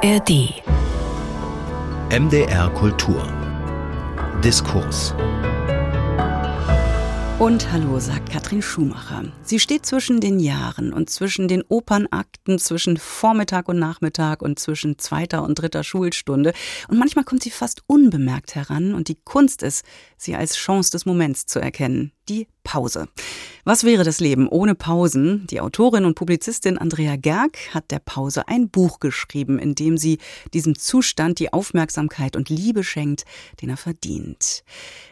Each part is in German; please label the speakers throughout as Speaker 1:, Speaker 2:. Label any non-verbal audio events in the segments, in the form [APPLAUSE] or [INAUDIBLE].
Speaker 1: ARD.
Speaker 2: MDR Kultur. Diskurs.
Speaker 3: Und hallo, sagt Katrin Schumacher. Sie steht zwischen den Jahren und zwischen den Opernakten, zwischen Vormittag und Nachmittag und zwischen zweiter und dritter Schulstunde. Und manchmal kommt sie fast unbemerkt heran und die Kunst ist, sie als Chance des Moments zu erkennen. Die Pause. Was wäre das Leben ohne Pausen? Die Autorin und Publizistin Andrea Gerg hat der Pause ein Buch geschrieben, in dem sie diesem Zustand die Aufmerksamkeit und Liebe schenkt, den er verdient.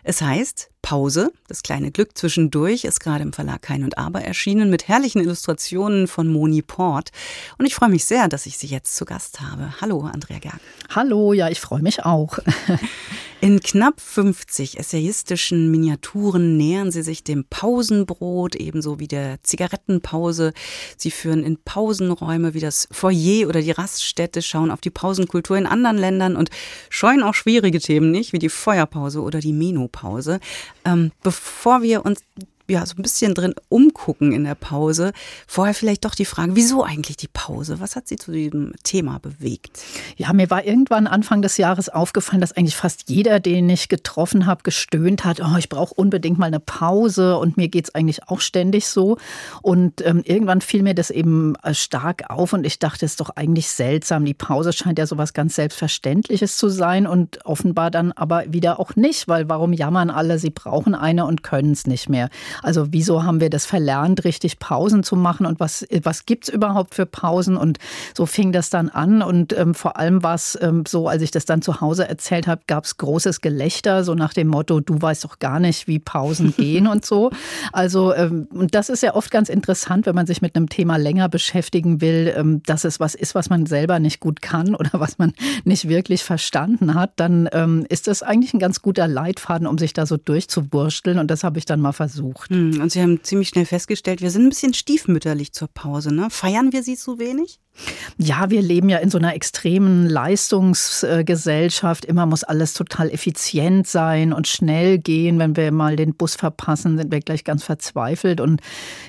Speaker 3: Es heißt Pause, das kleine Glück zwischendurch, ist gerade im Verlag Kein und Aber erschienen mit herrlichen Illustrationen von Moni Port. Und ich freue mich sehr, dass ich Sie jetzt zu Gast habe. Hallo, Andrea Gerg.
Speaker 4: Hallo, ja, ich freue mich auch. [LAUGHS]
Speaker 3: In knapp 50 essayistischen Miniaturen nähern sie sich dem Pausenbrot, ebenso wie der Zigarettenpause. Sie führen in Pausenräume wie das Foyer oder die Raststätte, schauen auf die Pausenkultur in anderen Ländern und scheuen auch schwierige Themen nicht, wie die Feuerpause oder die Menopause. Ähm, bevor wir uns ja, so ein bisschen drin umgucken in der Pause. Vorher vielleicht doch die Frage, wieso eigentlich die Pause? Was hat Sie zu diesem Thema bewegt?
Speaker 4: Ja, mir war irgendwann Anfang des Jahres aufgefallen, dass eigentlich fast jeder, den ich getroffen habe, gestöhnt hat, oh, ich brauche unbedingt mal eine Pause und mir geht es eigentlich auch ständig so. Und ähm, irgendwann fiel mir das eben äh, stark auf und ich dachte, es ist doch eigentlich seltsam. Die Pause scheint ja sowas ganz Selbstverständliches zu sein und offenbar dann aber wieder auch nicht, weil warum jammern alle, sie brauchen eine und können es nicht mehr. Also wieso haben wir das verlernt, richtig Pausen zu machen und was, was es überhaupt für Pausen? Und so fing das dann an und ähm, vor allem war es ähm, so, als ich das dann zu Hause erzählt habe, gab es großes Gelächter, so nach dem Motto, du weißt doch gar nicht, wie Pausen gehen und so. Also ähm, und das ist ja oft ganz interessant, wenn man sich mit einem Thema länger beschäftigen will, ähm, dass es was ist, was man selber nicht gut kann oder was man nicht wirklich verstanden hat, dann ähm, ist das eigentlich ein ganz guter Leitfaden, um sich da so durchzuwursteln und das habe ich dann mal versucht.
Speaker 3: Hm, und Sie haben ziemlich schnell festgestellt, wir sind ein bisschen stiefmütterlich zur Pause. Ne? Feiern wir sie zu wenig?
Speaker 4: Ja, wir leben ja in so einer extremen Leistungsgesellschaft. Immer muss alles total effizient sein und schnell gehen. Wenn wir mal den Bus verpassen, sind wir gleich ganz verzweifelt. Und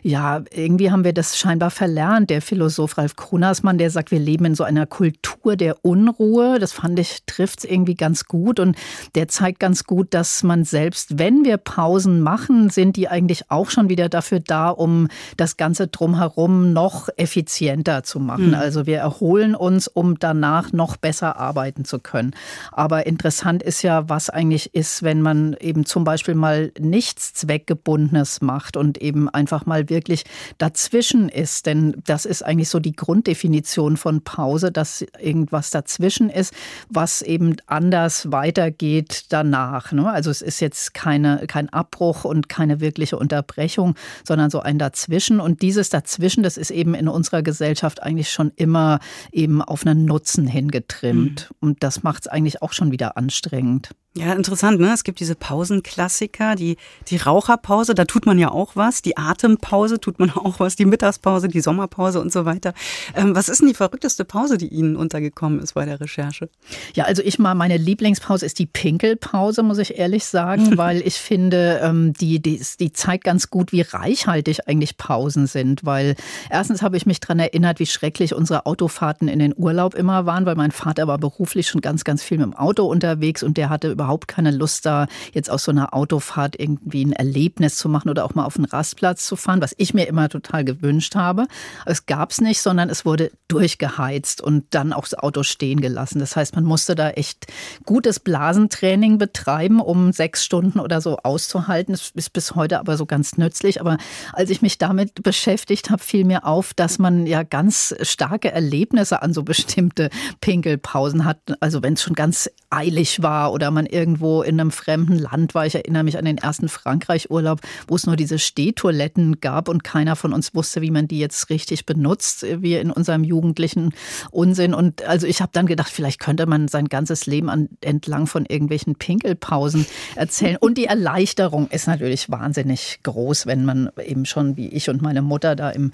Speaker 4: ja, irgendwie haben wir das scheinbar verlernt. Der Philosoph Ralf Krunersmann, der sagt, wir leben in so einer Kultur der Unruhe. Das fand ich, trifft es irgendwie ganz gut. Und der zeigt ganz gut, dass man selbst, wenn wir Pausen machen, sind die eigentlich auch schon wieder dafür da, um das Ganze drumherum noch effizienter zu machen. Mhm. Also wir erholen uns, um danach noch besser arbeiten zu können. Aber interessant ist ja, was eigentlich ist, wenn man eben zum Beispiel mal nichts Zweckgebundenes macht und eben einfach mal wirklich dazwischen ist. Denn das ist eigentlich so die Grunddefinition von Pause, dass irgendwas dazwischen ist, was eben anders weitergeht danach. Ne? Also es ist jetzt keine, kein Abbruch und keine wirkliche Unterbrechung, sondern so ein Dazwischen. Und dieses Dazwischen, das ist eben in unserer Gesellschaft eigentlich schon schon immer eben auf einen Nutzen hingetrimmt. Mhm. Und das macht es eigentlich auch schon wieder anstrengend.
Speaker 3: Ja, interessant, ne? Es gibt diese Pausenklassiker, die, die Raucherpause, da tut man ja auch was, die Atempause tut man [LAUGHS] auch was, die Mittagspause, die Sommerpause und so weiter. Ähm, was ist denn die verrückteste Pause, die Ihnen untergekommen ist bei der Recherche?
Speaker 4: Ja, also ich mal, meine Lieblingspause ist die Pinkelpause, muss ich ehrlich sagen, [LAUGHS] weil ich finde, ähm, die, die, die zeigt ganz gut, wie reichhaltig eigentlich Pausen sind, weil erstens habe ich mich daran erinnert, wie schrecklich unsere Autofahrten in den Urlaub immer waren, weil mein Vater war beruflich schon ganz, ganz viel mit dem Auto unterwegs und der hatte überhaupt keine Lust da, jetzt aus so einer Autofahrt irgendwie ein Erlebnis zu machen oder auch mal auf einen Rastplatz zu fahren, was ich mir immer total gewünscht habe. Es gab es nicht, sondern es wurde durchgeheizt und dann auch das Auto stehen gelassen. Das heißt, man musste da echt gutes Blasentraining betreiben, um sechs Stunden oder so auszuhalten. Das ist bis heute aber so ganz nützlich. Aber als ich mich damit beschäftigt habe, fiel mir auf, dass man ja ganz starke Erlebnisse an so bestimmte Pinkelpausen hat. Also wenn es schon ganz eilig war oder man irgendwo in einem fremden Land war. Ich erinnere mich an den ersten Frankreich-Urlaub, wo es nur diese Stehtoiletten gab und keiner von uns wusste, wie man die jetzt richtig benutzt, wie in unserem jugendlichen Unsinn. Und also ich habe dann gedacht, vielleicht könnte man sein ganzes Leben an, entlang von irgendwelchen Pinkelpausen erzählen. Und die Erleichterung ist natürlich wahnsinnig groß, wenn man eben schon wie ich und meine Mutter da im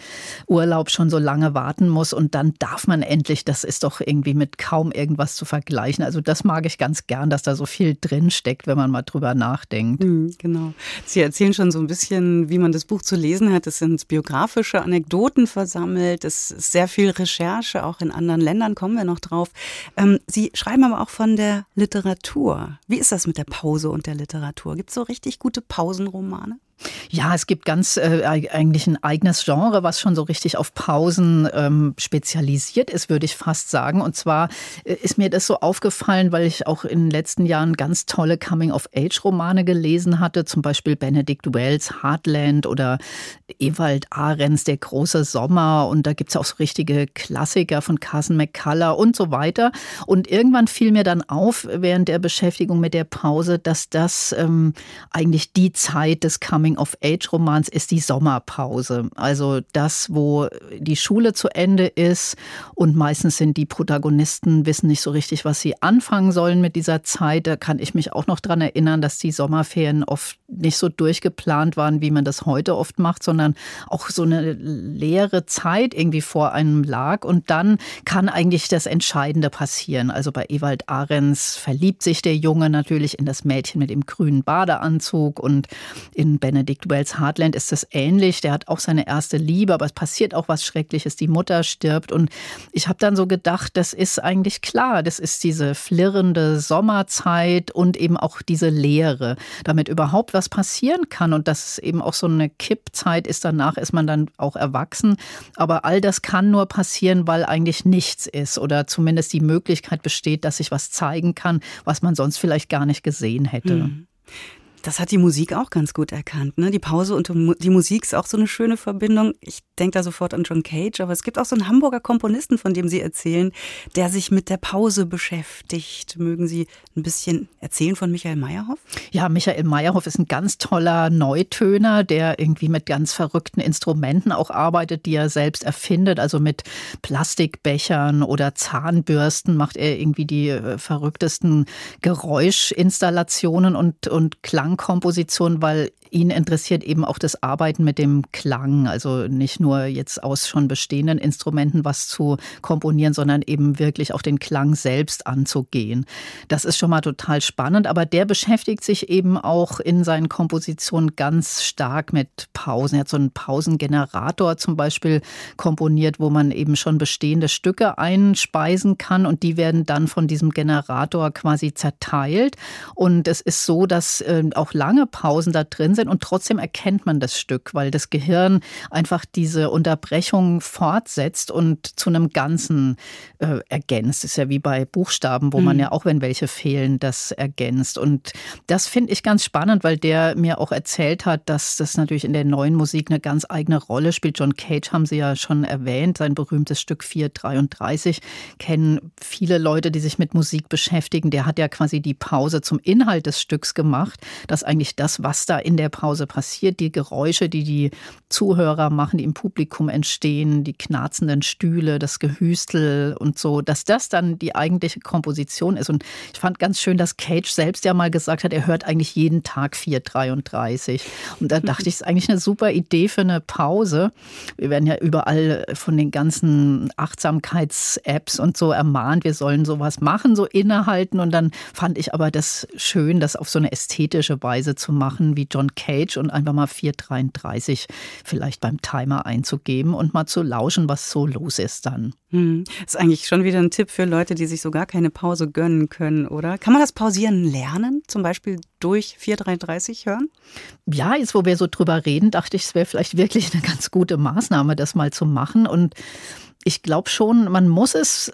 Speaker 4: Urlaub schon so lange warten muss und dann darf man endlich, das ist doch irgendwie mit kaum irgendwas zu vergleichen. Also das mag mag ich ganz gern, dass da so viel drin steckt, wenn man mal drüber nachdenkt.
Speaker 3: Mhm, genau. Sie erzählen schon so ein bisschen, wie man das Buch zu lesen hat. Es sind biografische Anekdoten versammelt. Es ist sehr viel Recherche, auch in anderen Ländern kommen wir noch drauf. Ähm, Sie schreiben aber auch von der Literatur. Wie ist das mit der Pause und der Literatur? Gibt es so richtig gute Pausenromane?
Speaker 4: Ja, es gibt ganz äh, eigentlich ein eigenes Genre, was schon so richtig auf Pausen ähm, spezialisiert ist, würde ich fast sagen. Und zwar äh, ist mir das so aufgefallen, weil ich auch in den letzten Jahren ganz tolle Coming-of-Age-Romane gelesen hatte, zum Beispiel Benedict Wells Heartland oder Ewald Ahrens Der große Sommer. Und da gibt es auch so richtige Klassiker von Carson McCullough und so weiter. Und irgendwann fiel mir dann auf, während der Beschäftigung mit der Pause, dass das ähm, eigentlich die Zeit des Coming Coming-of-Age-Romans ist die Sommerpause. Also das, wo die Schule zu Ende ist und meistens sind die Protagonisten, wissen nicht so richtig, was sie anfangen sollen mit dieser Zeit. Da kann ich mich auch noch dran erinnern, dass die Sommerferien oft nicht so durchgeplant waren, wie man das heute oft macht, sondern auch so eine leere Zeit irgendwie vor einem lag. Und dann kann eigentlich das Entscheidende passieren. Also bei Ewald Ahrens verliebt sich der Junge natürlich in das Mädchen mit dem grünen Badeanzug und in Benedict Benedict Wells Heartland ist das ähnlich. Der hat auch seine erste Liebe, aber es passiert auch was Schreckliches. Die Mutter stirbt. Und ich habe dann so gedacht, das ist eigentlich klar. Das ist diese flirrende Sommerzeit und eben auch diese Leere, damit überhaupt was passieren kann. Und dass es eben auch so eine Kippzeit ist. Danach ist man dann auch erwachsen. Aber all das kann nur passieren, weil eigentlich nichts ist oder zumindest die Möglichkeit besteht, dass sich was zeigen kann, was man sonst vielleicht gar nicht gesehen hätte. Mhm.
Speaker 3: Das hat die Musik auch ganz gut erkannt. Ne? Die Pause und die Musik ist auch so eine schöne Verbindung. Ich denke da sofort an John Cage, aber es gibt auch so einen Hamburger Komponisten, von dem Sie erzählen, der sich mit der Pause beschäftigt. Mögen Sie ein bisschen erzählen von Michael Meyerhoff?
Speaker 4: Ja, Michael Meyerhoff ist ein ganz toller Neutöner, der irgendwie mit ganz verrückten Instrumenten auch arbeitet, die er selbst erfindet. Also mit Plastikbechern oder Zahnbürsten macht er irgendwie die äh, verrücktesten Geräuschinstallationen und, und Klang Klangkomposition, weil ihn interessiert eben auch das Arbeiten mit dem Klang. Also nicht nur jetzt aus schon bestehenden Instrumenten was zu komponieren, sondern eben wirklich auch den Klang selbst anzugehen. Das ist schon mal total spannend, aber der beschäftigt sich eben auch in seinen Kompositionen ganz stark mit Pausen. Er hat so einen Pausengenerator zum Beispiel komponiert, wo man eben schon bestehende Stücke einspeisen kann und die werden dann von diesem Generator quasi zerteilt. Und es ist so, dass äh, auch lange Pausen da drin sind und trotzdem erkennt man das Stück, weil das Gehirn einfach diese Unterbrechung fortsetzt und zu einem Ganzen äh, ergänzt. Das ist ja wie bei Buchstaben, wo mhm. man ja auch, wenn welche fehlen, das ergänzt. Und das finde ich ganz spannend, weil der mir auch erzählt hat, dass das natürlich in der neuen Musik eine ganz eigene Rolle spielt. John Cage haben Sie ja schon erwähnt, sein berühmtes Stück 433 kennen viele Leute, die sich mit Musik beschäftigen. Der hat ja quasi die Pause zum Inhalt des Stücks gemacht dass eigentlich das, was da in der Pause passiert, die Geräusche, die die Zuhörer machen, die im Publikum entstehen, die knarzenden Stühle, das Gehüstel und so, dass das dann die eigentliche Komposition ist. Und ich fand ganz schön, dass Cage selbst ja mal gesagt hat, er hört eigentlich jeden Tag 4,33. Und da dachte ich, es ist eigentlich eine super Idee für eine Pause. Wir werden ja überall von den ganzen Achtsamkeits-Apps und so ermahnt, wir sollen sowas machen, so innehalten. Und dann fand ich aber das schön, das auf so eine ästhetische Weise zu machen wie John Cage und einfach mal 4,33 vielleicht beim Timer einzugeben und mal zu lauschen, was so los ist dann.
Speaker 3: Hm. Ist eigentlich schon wieder ein Tipp für Leute, die sich so gar keine Pause gönnen können, oder? Kann man das Pausieren lernen? Zum Beispiel durch 4,33 hören?
Speaker 4: Ja, jetzt wo wir so drüber reden, dachte ich, es wäre vielleicht wirklich eine ganz gute Maßnahme, das mal zu machen. Und ich glaube schon, man muss es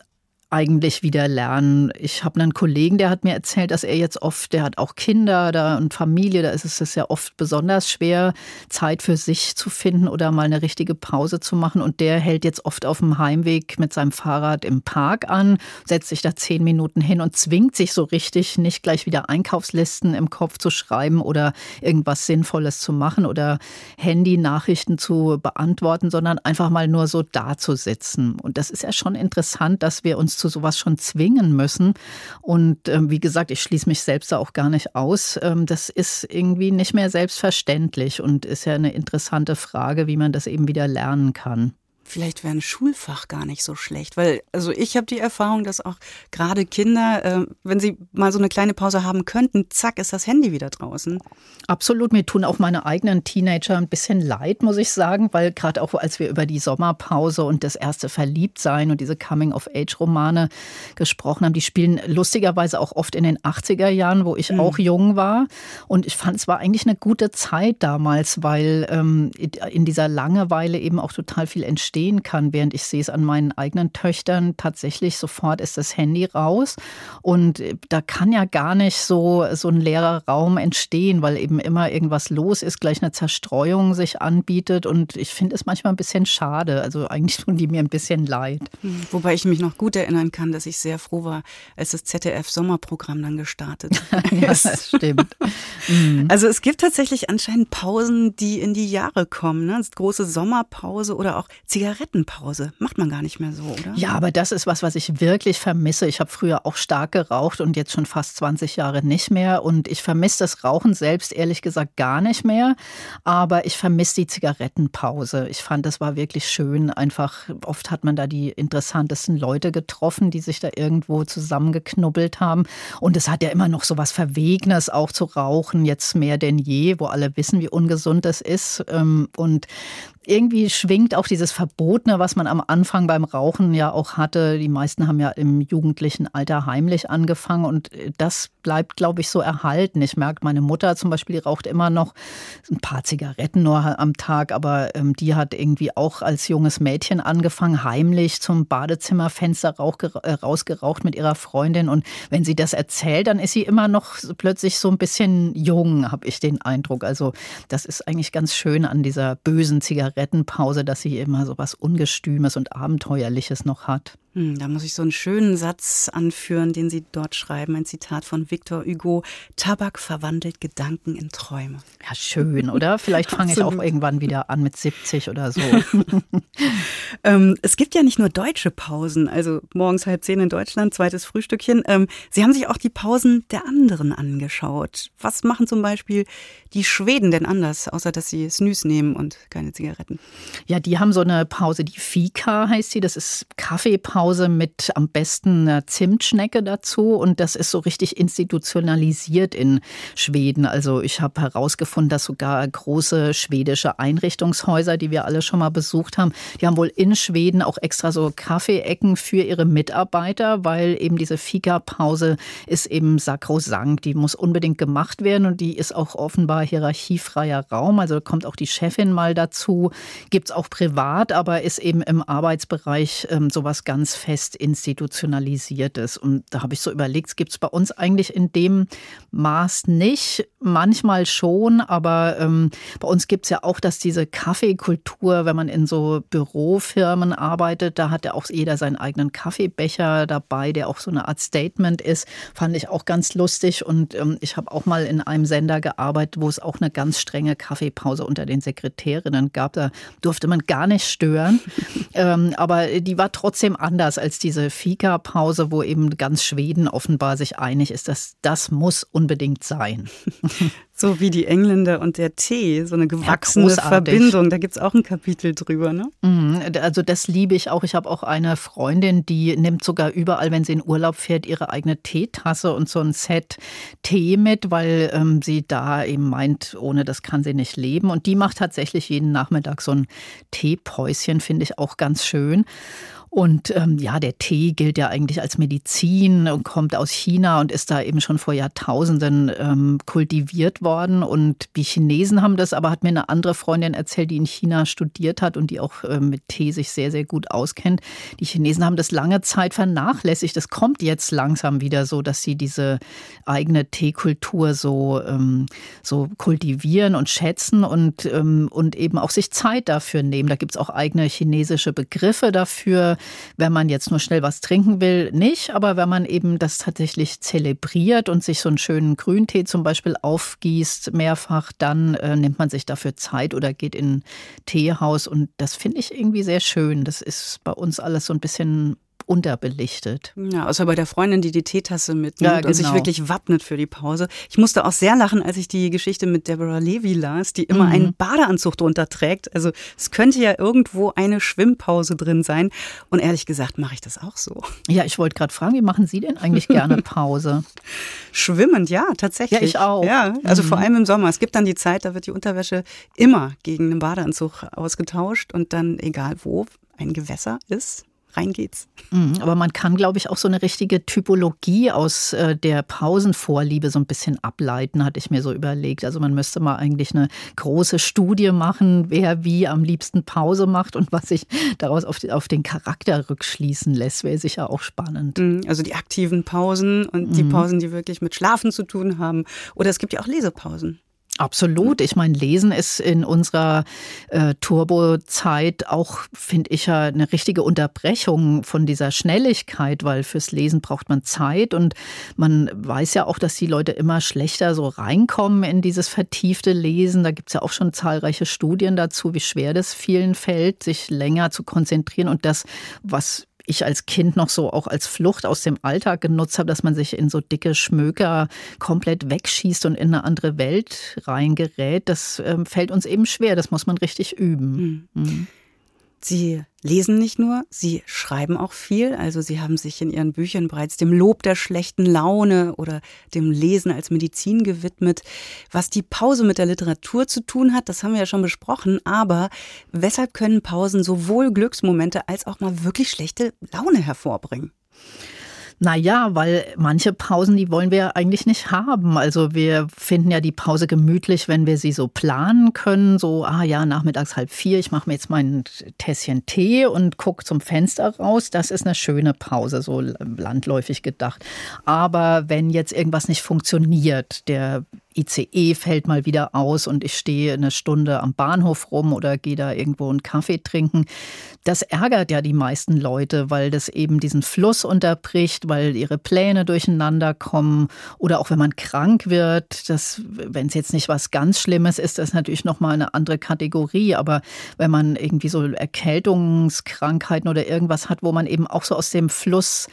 Speaker 4: eigentlich wieder lernen. Ich habe einen Kollegen, der hat mir erzählt, dass er jetzt oft, der hat auch Kinder da und Familie, da ist es ja oft besonders schwer, Zeit für sich zu finden oder mal eine richtige Pause zu machen. Und der hält jetzt oft auf dem Heimweg mit seinem Fahrrad im Park an, setzt sich da zehn Minuten hin und zwingt sich so richtig, nicht gleich wieder Einkaufslisten im Kopf zu schreiben oder irgendwas Sinnvolles zu machen oder Handy-Nachrichten zu beantworten, sondern einfach mal nur so da zu sitzen. Und das ist ja schon interessant, dass wir uns zu sowas schon zwingen müssen. Und ähm, wie gesagt, ich schließe mich selbst da auch gar nicht aus. Ähm, das ist irgendwie nicht mehr selbstverständlich und ist ja eine interessante Frage, wie man das eben wieder lernen kann.
Speaker 3: Vielleicht wäre ein Schulfach gar nicht so schlecht, weil also ich habe die Erfahrung, dass auch gerade Kinder, äh, wenn sie mal so eine kleine Pause haben könnten, zack ist das Handy wieder draußen.
Speaker 4: Absolut, mir tun auch meine eigenen Teenager ein bisschen leid, muss ich sagen, weil gerade auch als wir über die Sommerpause und das erste Verliebtsein und diese Coming-of-Age-Romane gesprochen haben, die spielen lustigerweise auch oft in den 80er Jahren, wo ich mhm. auch jung war. Und ich fand, es war eigentlich eine gute Zeit damals, weil ähm, in dieser Langeweile eben auch total viel entstehen kann, während ich sehe es an meinen eigenen Töchtern tatsächlich sofort ist das Handy raus und da kann ja gar nicht so so ein leerer Raum entstehen, weil eben immer irgendwas los ist, gleich eine Zerstreuung sich anbietet und ich finde es manchmal ein bisschen schade. Also eigentlich tun die mir ein bisschen leid.
Speaker 3: Hm, wobei ich mich noch gut erinnern kann, dass ich sehr froh war, als das ZDF Sommerprogramm dann gestartet [LAUGHS]
Speaker 4: ja, das stimmt.
Speaker 3: Mhm. Also es gibt tatsächlich anscheinend Pausen, die in die Jahre kommen. Ne? Große Sommerpause oder auch Zigarettenpause. Macht man gar nicht mehr so, oder?
Speaker 4: Ja, aber das ist was, was ich wirklich vermisse. Ich habe früher auch stark geraucht und jetzt schon fast 20 Jahre nicht mehr. Und ich vermisse das Rauchen selbst ehrlich gesagt gar nicht mehr. Aber ich vermisse die Zigarettenpause. Ich fand, das war wirklich schön. Einfach, oft hat man da die interessantesten Leute getroffen, die sich da irgendwo zusammengeknubbelt haben. Und es hat ja immer noch so was Verwegenes auch zu rauchen, jetzt mehr denn je, wo alle wissen, wie ungesund das ist. Ähm, und irgendwie schwingt auch dieses Verbotene, was man am Anfang beim Rauchen ja auch hatte. Die meisten haben ja im jugendlichen Alter heimlich angefangen und das bleibt, glaube ich, so erhalten. Ich merke, meine Mutter zum Beispiel, die raucht immer noch ein paar Zigaretten nur am Tag, aber ähm, die hat irgendwie auch als junges Mädchen angefangen, heimlich zum Badezimmerfenster äh, rausgeraucht mit ihrer Freundin. Und wenn sie das erzählt, dann ist sie immer noch plötzlich so ein bisschen jung, habe ich den Eindruck. Also das ist eigentlich ganz schön an dieser bösen Zigarette. Zigarettenpause, dass sie immer so was Ungestümes und Abenteuerliches noch hat.
Speaker 3: Hm, da muss ich so einen schönen Satz anführen, den Sie dort schreiben. Ein Zitat von Victor Hugo. Tabak verwandelt Gedanken in Träume.
Speaker 4: Ja, schön, oder? Vielleicht fange ich auch irgendwann wieder an mit 70 oder so. [LAUGHS]
Speaker 3: ähm, es gibt ja nicht nur deutsche Pausen, also morgens halb zehn in Deutschland, zweites Frühstückchen. Ähm, Sie haben sich auch die Pausen der anderen angeschaut. Was machen zum Beispiel die Schweden denn anders, außer dass sie Snus nehmen und keine Zigaretten?
Speaker 4: Ja, die haben so eine Pause, die Fika heißt sie. Das ist Kaffeepause Hause mit am besten einer Zimtschnecke dazu. Und das ist so richtig institutionalisiert in Schweden. Also ich habe herausgefunden, dass sogar große schwedische Einrichtungshäuser, die wir alle schon mal besucht haben, die haben wohl in Schweden auch extra so Kaffeeecken für ihre Mitarbeiter, weil eben diese Fika-Pause ist eben sakrosankt. Die muss unbedingt gemacht werden und die ist auch offenbar hierarchiefreier Raum. Also kommt auch die Chefin mal dazu. Gibt es auch privat, aber ist eben im Arbeitsbereich ähm, sowas ganz ganz fest institutionalisiertes. Und da habe ich so überlegt, gibt es bei uns eigentlich in dem Maß nicht. Manchmal schon, aber ähm, bei uns gibt es ja auch, dass diese Kaffeekultur, wenn man in so Bürofirmen arbeitet, da hat ja auch jeder seinen eigenen Kaffeebecher dabei, der auch so eine Art Statement ist. Fand ich auch ganz lustig. Und ähm, ich habe auch mal in einem Sender gearbeitet, wo es auch eine ganz strenge Kaffeepause unter den Sekretärinnen gab. Da durfte man gar nicht stören. [LAUGHS] ähm, aber die war trotzdem anders anders als diese Fika-Pause, wo eben ganz Schweden offenbar sich einig ist, dass das muss unbedingt sein. [LAUGHS]
Speaker 3: So wie die Engländer und der Tee, so eine gewachsene ja, Verbindung. Da gibt es auch ein Kapitel drüber, ne?
Speaker 4: Mhm, also das liebe ich auch. Ich habe auch eine Freundin, die nimmt sogar überall, wenn sie in Urlaub fährt, ihre eigene Teetasse und so ein Set Tee mit, weil ähm, sie da eben meint, ohne das kann sie nicht leben. Und die macht tatsächlich jeden Nachmittag so ein Teepäuschen, finde ich auch ganz schön. Und ähm, ja, der Tee gilt ja eigentlich als Medizin und kommt aus China und ist da eben schon vor Jahrtausenden ähm, kultiviert worden. Und die Chinesen haben das, aber hat mir eine andere Freundin erzählt, die in China studiert hat und die auch äh, mit Tee sich sehr, sehr gut auskennt. Die Chinesen haben das lange Zeit vernachlässigt. Es kommt jetzt langsam wieder so, dass sie diese eigene Teekultur so, ähm, so kultivieren und schätzen und, ähm, und eben auch sich Zeit dafür nehmen. Da gibt es auch eigene chinesische Begriffe dafür wenn man jetzt nur schnell was trinken will, nicht. Aber wenn man eben das tatsächlich zelebriert und sich so einen schönen Grüntee zum Beispiel aufgießt, mehrfach, dann äh, nimmt man sich dafür Zeit oder geht in ein Teehaus. Und das finde ich irgendwie sehr schön. Das ist bei uns alles so ein bisschen unterbelichtet.
Speaker 3: Ja, außer bei der Freundin, die die Teetasse mitnimmt ja, genau. und sich genau. wirklich wappnet für die Pause. Ich musste auch sehr lachen, als ich die Geschichte mit Deborah Levy las, die immer mhm. einen Badeanzug drunter trägt. Also es könnte ja irgendwo eine Schwimmpause drin sein. Und ehrlich gesagt mache ich das auch so.
Speaker 4: Ja, ich wollte gerade fragen, wie machen Sie denn eigentlich gerne [LAUGHS] Pause?
Speaker 3: Schwimmend, ja, tatsächlich.
Speaker 4: Ja, ich auch.
Speaker 3: Ja, also mhm. vor allem im Sommer. Es gibt dann die Zeit, da wird die Unterwäsche immer gegen einen Badeanzug ausgetauscht und dann, egal wo, ein Gewässer ist, rein geht's.
Speaker 4: Mhm, aber man kann, glaube ich, auch so eine richtige Typologie aus äh, der Pausenvorliebe so ein bisschen ableiten, hatte ich mir so überlegt. Also man müsste mal eigentlich eine große Studie machen, wer wie am liebsten Pause macht und was sich daraus auf, den Charakter rückschließen lässt, wäre sicher auch spannend.
Speaker 3: Mhm, also die aktiven Pausen und die mhm. Pausen, die wirklich mit Schlafen zu tun haben. Oder es gibt ja auch Lesepausen.
Speaker 4: Absolut. Ich meine, Lesen ist in unserer äh, Turbo-Zeit auch, finde ich ja, eine richtige Unterbrechung von dieser Schnelligkeit, weil fürs Lesen braucht man Zeit und man weiß ja auch, dass die Leute immer schlechter so reinkommen in dieses vertiefte Lesen. Da gibt es ja auch schon zahlreiche Studien dazu, wie schwer das vielen fällt, sich länger zu konzentrieren und das, was ich als Kind noch so auch als Flucht aus dem Alltag genutzt habe, dass man sich in so dicke Schmöker komplett wegschießt und in eine andere Welt reingerät, das ähm, fällt uns eben schwer. Das muss man richtig üben. Mhm. Mhm.
Speaker 3: Sie lesen nicht nur, sie schreiben auch viel. Also sie haben sich in ihren Büchern bereits dem Lob der schlechten Laune oder dem Lesen als Medizin gewidmet. Was die Pause mit der Literatur zu tun hat, das haben wir ja schon besprochen. Aber weshalb können Pausen sowohl Glücksmomente als auch mal wirklich schlechte Laune hervorbringen?
Speaker 4: Naja, weil manche Pausen, die wollen wir eigentlich nicht haben. Also wir finden ja die Pause gemütlich, wenn wir sie so planen können. So, ah ja, nachmittags halb vier, ich mache mir jetzt mein Tässchen Tee und gucke zum Fenster raus. Das ist eine schöne Pause, so landläufig gedacht. Aber wenn jetzt irgendwas nicht funktioniert, der ICE fällt mal wieder aus und ich stehe eine Stunde am Bahnhof rum oder gehe da irgendwo einen Kaffee trinken. Das ärgert ja die meisten Leute, weil das eben diesen Fluss unterbricht, weil ihre Pläne durcheinander kommen oder auch wenn man krank wird, das, wenn es jetzt nicht was ganz Schlimmes ist, das ist natürlich nochmal eine andere Kategorie, aber wenn man irgendwie so Erkältungskrankheiten oder irgendwas hat, wo man eben auch so aus dem Fluss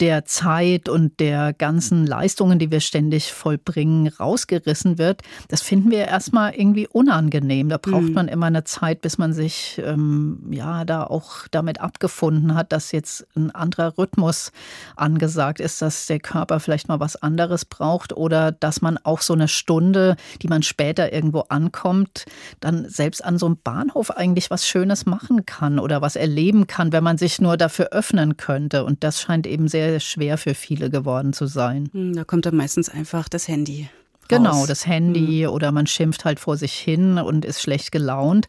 Speaker 4: der Zeit und der ganzen Leistungen, die wir ständig vollbringen, rausgerissen wird, das finden wir erstmal irgendwie unangenehm. Da braucht mhm. man immer eine Zeit, bis man sich ähm, ja da auch damit abgefunden hat, dass jetzt ein anderer Rhythmus angesagt ist, dass der Körper vielleicht mal was anderes braucht oder dass man auch so eine Stunde, die man später irgendwo ankommt, dann selbst an so einem Bahnhof eigentlich was Schönes machen kann oder was erleben kann, wenn man sich nur dafür öffnen könnte. Und das scheint eben sehr sehr schwer für viele geworden zu sein.
Speaker 3: Hm, da kommt dann meistens einfach das Handy.
Speaker 4: Genau, das Handy mhm. oder man schimpft halt vor sich hin und ist schlecht gelaunt.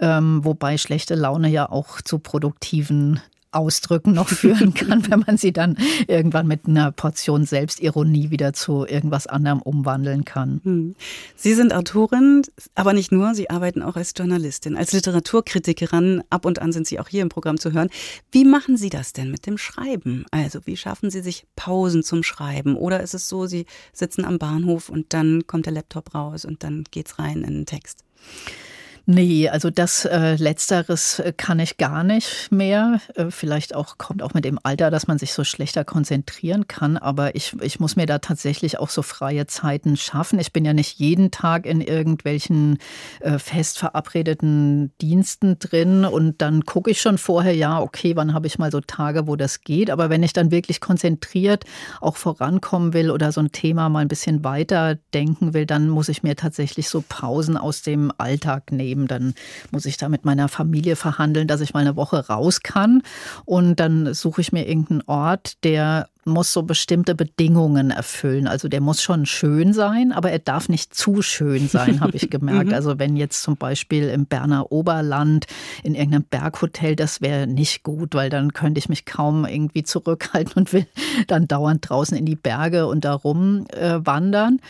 Speaker 4: Ähm, wobei schlechte Laune ja auch zu produktiven Ausdrücken noch [LAUGHS] führen kann, wenn man sie dann irgendwann mit einer Portion Selbstironie wieder zu irgendwas anderem umwandeln kann. Hm.
Speaker 3: Sie sind Autorin, aber nicht nur, Sie arbeiten auch als Journalistin, als Literaturkritikerin. Ab und an sind Sie auch hier im Programm zu hören. Wie machen Sie das denn mit dem Schreiben? Also wie schaffen Sie sich Pausen zum Schreiben? Oder ist es so, Sie sitzen am Bahnhof und dann kommt der Laptop raus und dann geht's rein in den Text?
Speaker 4: Nee, also das äh, Letzteres äh, kann ich gar nicht mehr. Äh, vielleicht auch kommt auch mit dem Alter, dass man sich so schlechter konzentrieren kann. Aber ich, ich muss mir da tatsächlich auch so freie Zeiten schaffen. Ich bin ja nicht jeden Tag in irgendwelchen äh, fest verabredeten Diensten drin und dann gucke ich schon vorher, ja, okay, wann habe ich mal so Tage, wo das geht. Aber wenn ich dann wirklich konzentriert auch vorankommen will oder so ein Thema mal ein bisschen weiter denken will, dann muss ich mir tatsächlich so Pausen aus dem Alltag nehmen eben dann muss ich da mit meiner Familie verhandeln, dass ich mal eine Woche raus kann. Und dann suche ich mir irgendeinen Ort, der muss so bestimmte Bedingungen erfüllen. Also der muss schon schön sein, aber er darf nicht zu schön sein, habe ich [LAUGHS] gemerkt. Mhm. Also wenn jetzt zum Beispiel im Berner Oberland in irgendeinem Berghotel, das wäre nicht gut, weil dann könnte ich mich kaum irgendwie zurückhalten und will dann dauernd draußen in die Berge und da rum äh, wandern.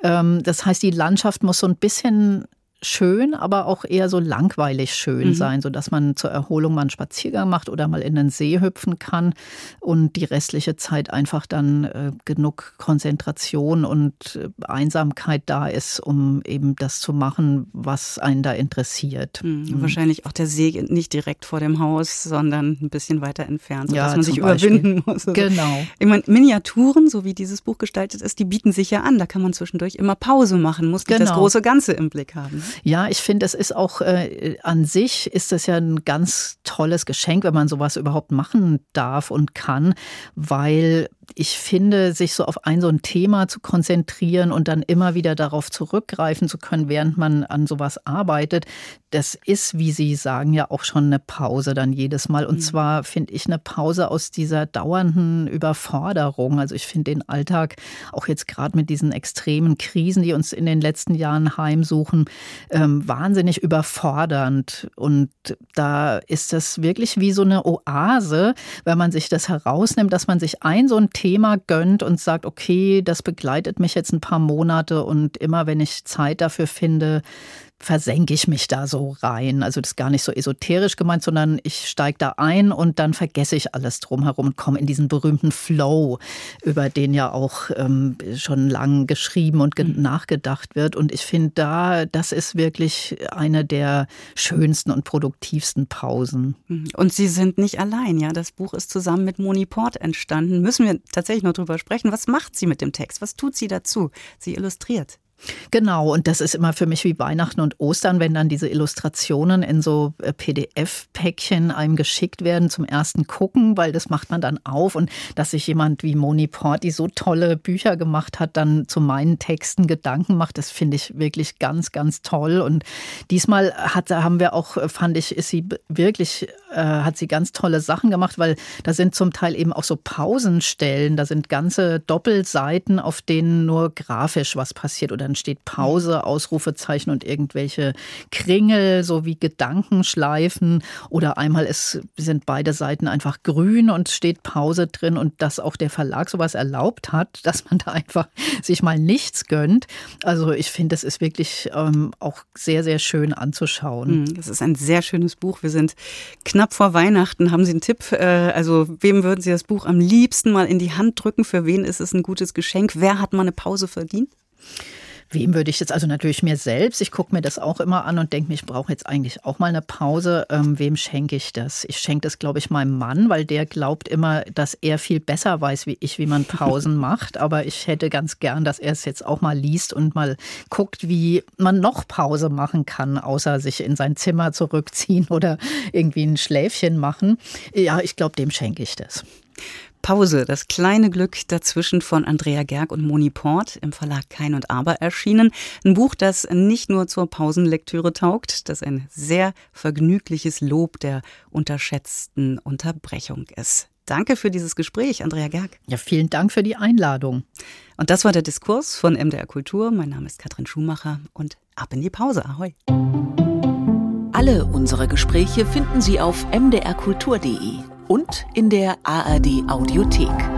Speaker 4: Das heißt, die Landschaft muss so ein bisschen schön, aber auch eher so langweilig schön mhm. sein, sodass man zur Erholung mal einen Spaziergang macht oder mal in den See hüpfen kann und die restliche Zeit einfach dann äh, genug Konzentration und äh, Einsamkeit da ist, um eben das zu machen, was einen da interessiert.
Speaker 3: Mhm. Mhm. Wahrscheinlich auch der See nicht direkt vor dem Haus, sondern ein bisschen weiter entfernt, sodass ja, man sich Beispiel. überwinden [LAUGHS] muss.
Speaker 4: Genau.
Speaker 3: Ich meine, Miniaturen, so wie dieses Buch gestaltet ist, die bieten sich ja an. Da kann man zwischendurch immer Pause machen, muss nicht genau. das große Ganze im Blick haben.
Speaker 4: Ja, ich finde, es ist auch äh, an sich ist es ja ein ganz tolles Geschenk, wenn man sowas überhaupt machen darf und kann, weil ich finde, sich so auf ein so ein Thema zu konzentrieren und dann immer wieder darauf zurückgreifen zu können, während man an sowas arbeitet, das ist, wie Sie sagen, ja auch schon eine Pause dann jedes Mal. Und mhm. zwar finde ich eine Pause aus dieser dauernden Überforderung. Also ich finde den Alltag auch jetzt gerade mit diesen extremen Krisen, die uns in den letzten Jahren heimsuchen, ähm, wahnsinnig überfordernd. Und da ist das wirklich wie so eine Oase, wenn man sich das herausnimmt, dass man sich ein so ein Thema gönnt und sagt, okay, das begleitet mich jetzt ein paar Monate und immer wenn ich Zeit dafür finde, versenke ich mich da so rein. Also das ist gar nicht so esoterisch gemeint, sondern ich steige da ein und dann vergesse ich alles drumherum und komme in diesen berühmten Flow, über den ja auch ähm, schon lang geschrieben und ge mhm. nachgedacht wird. Und ich finde da, das ist wirklich eine der schönsten und produktivsten Pausen.
Speaker 3: Mhm. Und Sie sind nicht allein, ja. Das Buch ist zusammen mit Moni Port entstanden. Müssen wir tatsächlich noch drüber sprechen. Was macht sie mit dem Text? Was tut sie dazu? Sie illustriert.
Speaker 4: Genau, und das ist immer für mich wie Weihnachten und Ostern, wenn dann diese Illustrationen in so äh, PDF-Päckchen einem geschickt werden zum ersten Gucken, weil das macht man dann auf und dass sich jemand wie Moni Port, die so tolle Bücher gemacht hat, dann zu meinen Texten Gedanken macht, das finde ich wirklich ganz, ganz toll. Und diesmal hat, haben wir auch, fand ich, ist sie wirklich, äh, hat sie ganz tolle Sachen gemacht, weil da sind zum Teil eben auch so Pausenstellen, da sind ganze Doppelseiten, auf denen nur grafisch was passiert oder dann steht Pause, Ausrufezeichen und irgendwelche Kringel, so wie Gedankenschleifen. Oder einmal ist, sind beide Seiten einfach grün und steht Pause drin und dass auch der Verlag sowas erlaubt hat, [LAUGHS] dass man da einfach sich mal nichts gönnt. Also ich finde, es ist wirklich ähm, auch sehr, sehr schön anzuschauen.
Speaker 3: Hm, das ist ein sehr schönes Buch. Wir sind knapp vor Weihnachten. Haben Sie einen Tipp? Äh, also wem würden Sie das Buch am liebsten mal in die Hand drücken? Für wen ist es ein gutes Geschenk? Wer hat mal eine Pause verdient?
Speaker 4: Wem würde ich jetzt, also natürlich mir selbst, ich gucke mir das auch immer an und denke mir, ich brauche jetzt eigentlich auch mal eine Pause. Ähm, wem schenke ich das? Ich schenke das, glaube ich, meinem Mann, weil der glaubt immer, dass er viel besser weiß wie ich, wie man Pausen [LAUGHS] macht. Aber ich hätte ganz gern, dass er es jetzt auch mal liest und mal guckt, wie man noch Pause machen kann, außer sich in sein Zimmer zurückziehen [LAUGHS] oder irgendwie ein Schläfchen machen. Ja, ich glaube, dem schenke ich das.
Speaker 3: Pause, das kleine Glück dazwischen von Andrea Gerg und Moni Port im Verlag Kein und Aber erschienen. Ein Buch, das nicht nur zur Pausenlektüre taugt, das ein sehr vergnügliches Lob der unterschätzten Unterbrechung ist. Danke für dieses Gespräch, Andrea Gerg.
Speaker 4: Ja, vielen Dank für die Einladung.
Speaker 3: Und das war der Diskurs von MDR Kultur. Mein Name ist Katrin Schumacher und ab in die Pause. Ahoi.
Speaker 2: Alle unsere Gespräche finden Sie auf mdrkultur.de und in der ARD Audiothek.